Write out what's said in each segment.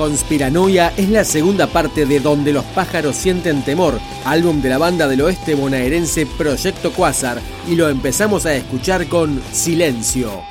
Conspiranoia es la segunda parte de Donde los pájaros sienten temor, álbum de la banda del oeste bonaerense Proyecto Quasar, y lo empezamos a escuchar con Silencio.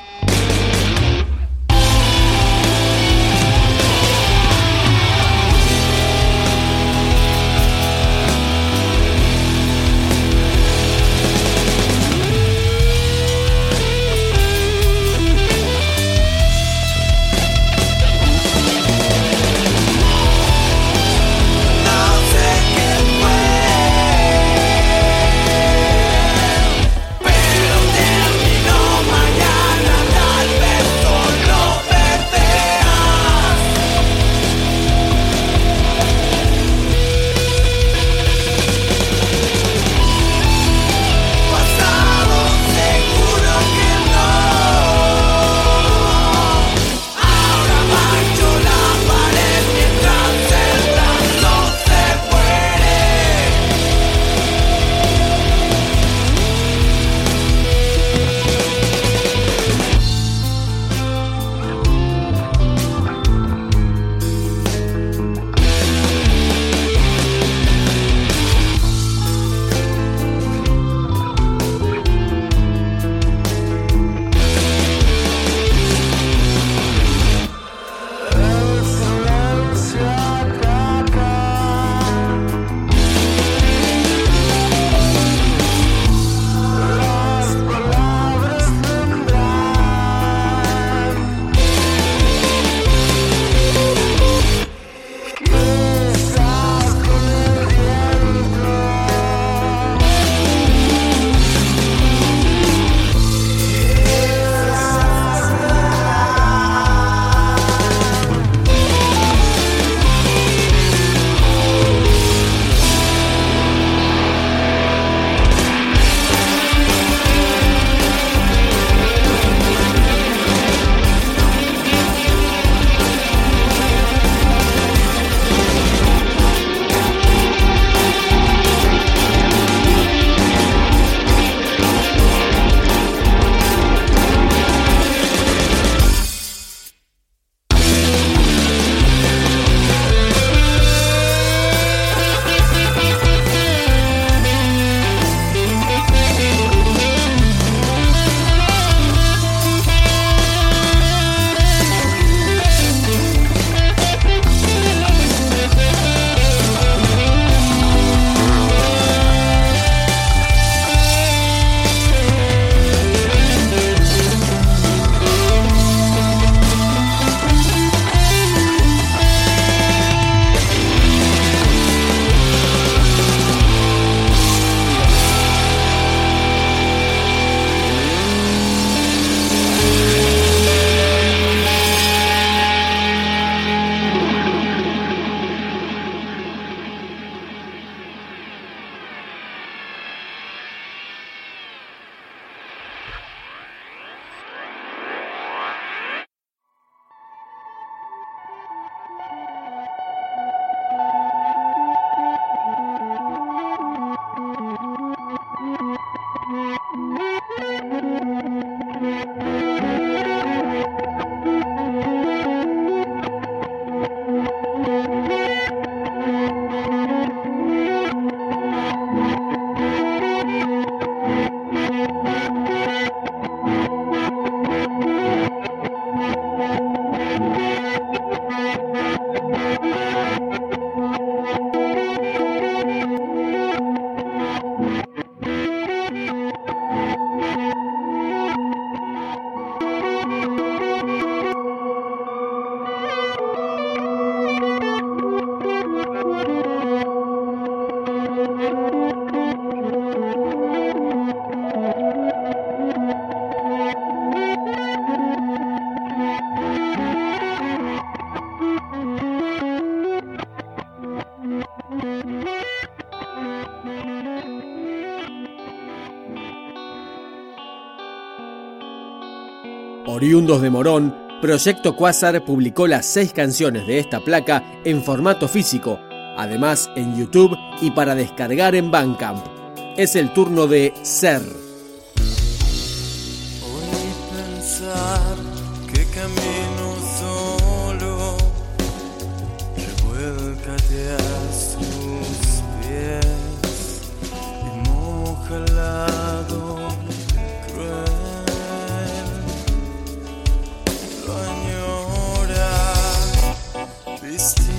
Oriundos de Morón, Proyecto Quasar publicó las seis canciones de esta placa en formato físico, además en YouTube y para descargar en Bandcamp. Es el turno de Ser. Christ.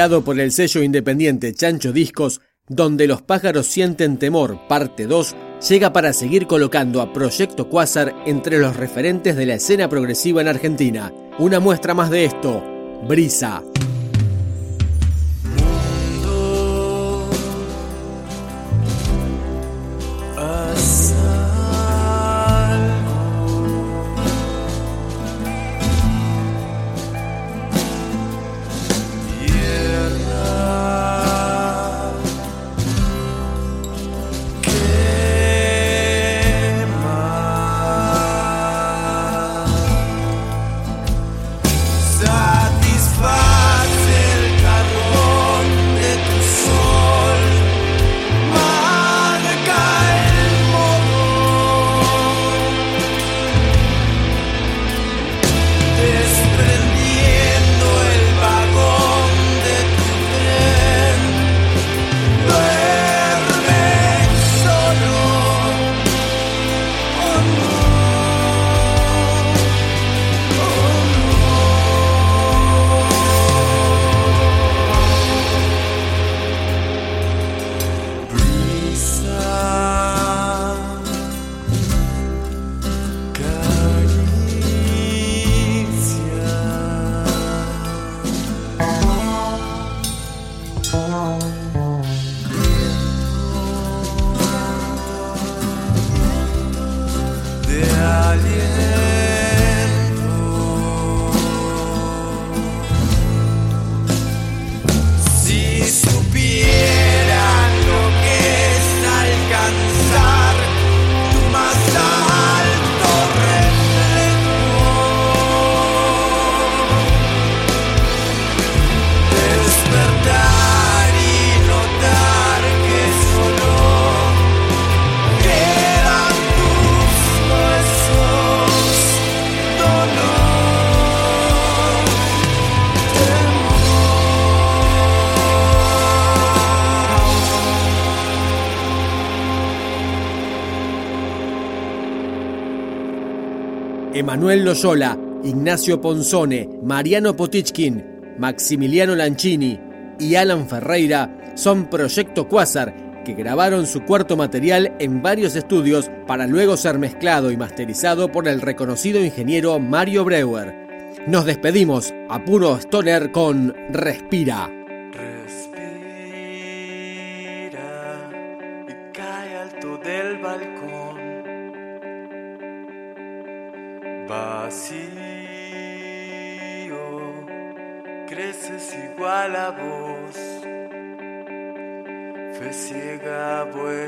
por el sello independiente Chancho Discos, donde los pájaros sienten temor, parte 2, llega para seguir colocando a Proyecto Quasar entre los referentes de la escena progresiva en Argentina. Una muestra más de esto, Brisa. Emanuel Loyola, Ignacio Ponzone, Mariano Potichkin, Maximiliano Lanchini y Alan Ferreira son Proyecto Quasar, que grabaron su cuarto material en varios estudios para luego ser mezclado y masterizado por el reconocido ingeniero Mario Breuer. Nos despedimos a puro stoner con Respira. Vacío, creces igual a vos. Fe ciega vuelve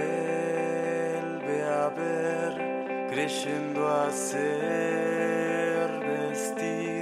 a ver, creyendo vestir. Quiebrenlo.